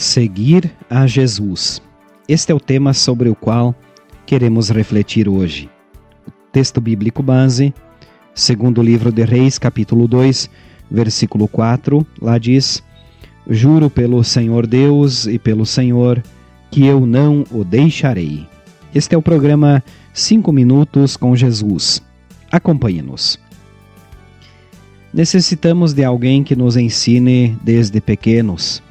Seguir a Jesus. Este é o tema sobre o qual queremos refletir hoje. O texto bíblico base, segundo livro de Reis, capítulo 2, versículo 4, lá diz: Juro pelo Senhor Deus e pelo Senhor que eu não o deixarei. Este é o programa 5 Minutos com Jesus. Acompanhe-nos. Necessitamos de alguém que nos ensine desde pequenos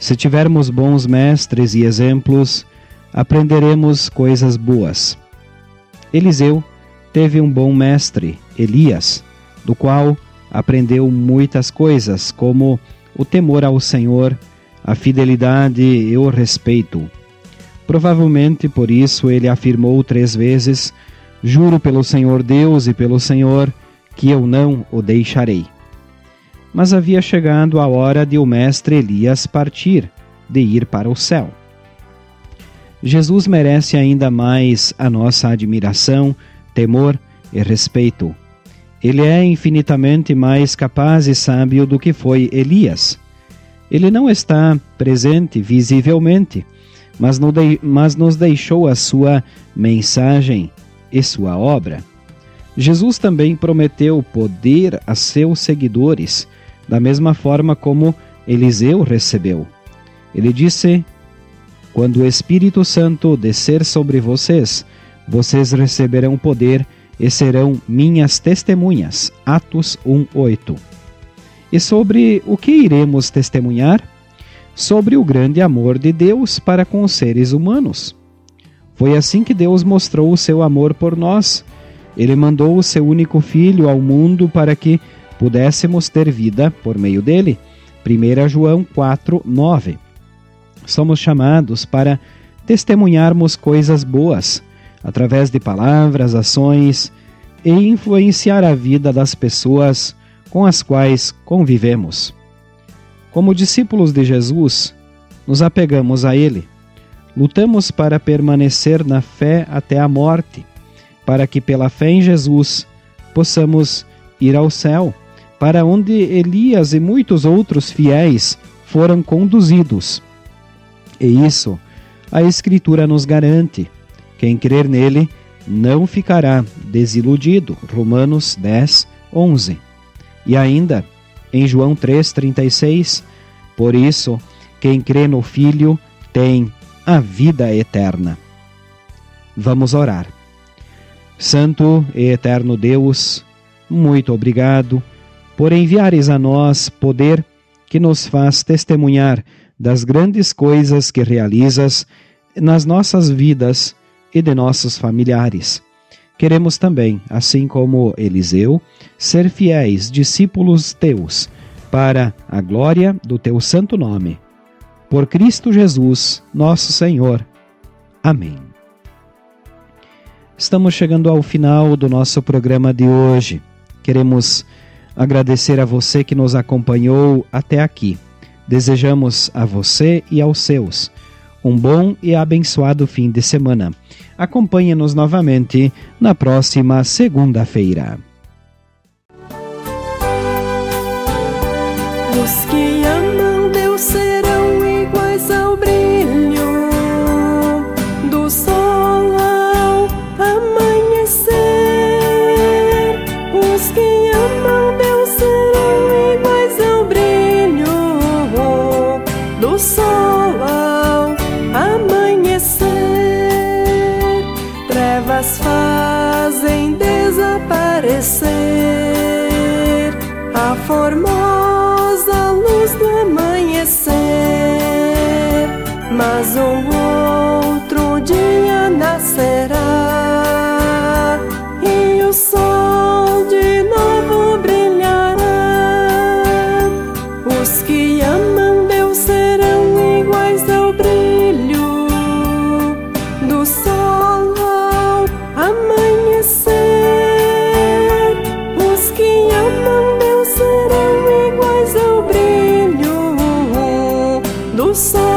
se tivermos bons mestres e exemplos, aprenderemos coisas boas. Eliseu teve um bom mestre, Elias, do qual aprendeu muitas coisas, como o temor ao Senhor, a fidelidade e o respeito. Provavelmente por isso ele afirmou três vezes: Juro pelo Senhor Deus e pelo Senhor que eu não o deixarei. Mas havia chegado a hora de o mestre Elias partir, de ir para o céu. Jesus merece ainda mais a nossa admiração, temor e respeito. Ele é infinitamente mais capaz e sábio do que foi Elias. Ele não está presente visivelmente, mas, nos deixou a sua mensagem e sua obra. Jesus também prometeu poder a seus seguidores da mesma forma como Eliseu recebeu. Ele disse: Quando o Espírito Santo descer sobre vocês, vocês receberão poder e serão minhas testemunhas. Atos 1:8. E sobre o que iremos testemunhar? Sobre o grande amor de Deus para com os seres humanos. Foi assim que Deus mostrou o seu amor por nós. Ele mandou o seu único filho ao mundo para que pudéssemos ter vida por meio dele. 1 João 4, 9. Somos chamados para testemunharmos coisas boas, através de palavras, ações e influenciar a vida das pessoas com as quais convivemos. Como discípulos de Jesus, nos apegamos a Ele. Lutamos para permanecer na fé até a morte, para que pela fé em Jesus possamos ir ao céu para onde Elias e muitos outros fiéis foram conduzidos. E isso a Escritura nos garante. Quem crer nele não ficará desiludido. Romanos 10, 11. E ainda, em João 3,36, por isso, quem crê no Filho tem a vida eterna. Vamos orar. Santo e eterno Deus, muito obrigado por enviares a nós poder que nos faz testemunhar das grandes coisas que realizas nas nossas vidas e de nossos familiares. Queremos também, assim como Eliseu, ser fiéis discípulos teus, para a glória do teu santo nome. Por Cristo Jesus, nosso Senhor. Amém. Estamos chegando ao final do nosso programa de hoje. Queremos agradecer a você que nos acompanhou até aqui. Desejamos a você e aos seus um bom e abençoado fim de semana. Acompanhe-nos novamente na próxima segunda-feira. Desaparecer a formosa luz do amanhecer, mas um outro dia nascerá. E o sol só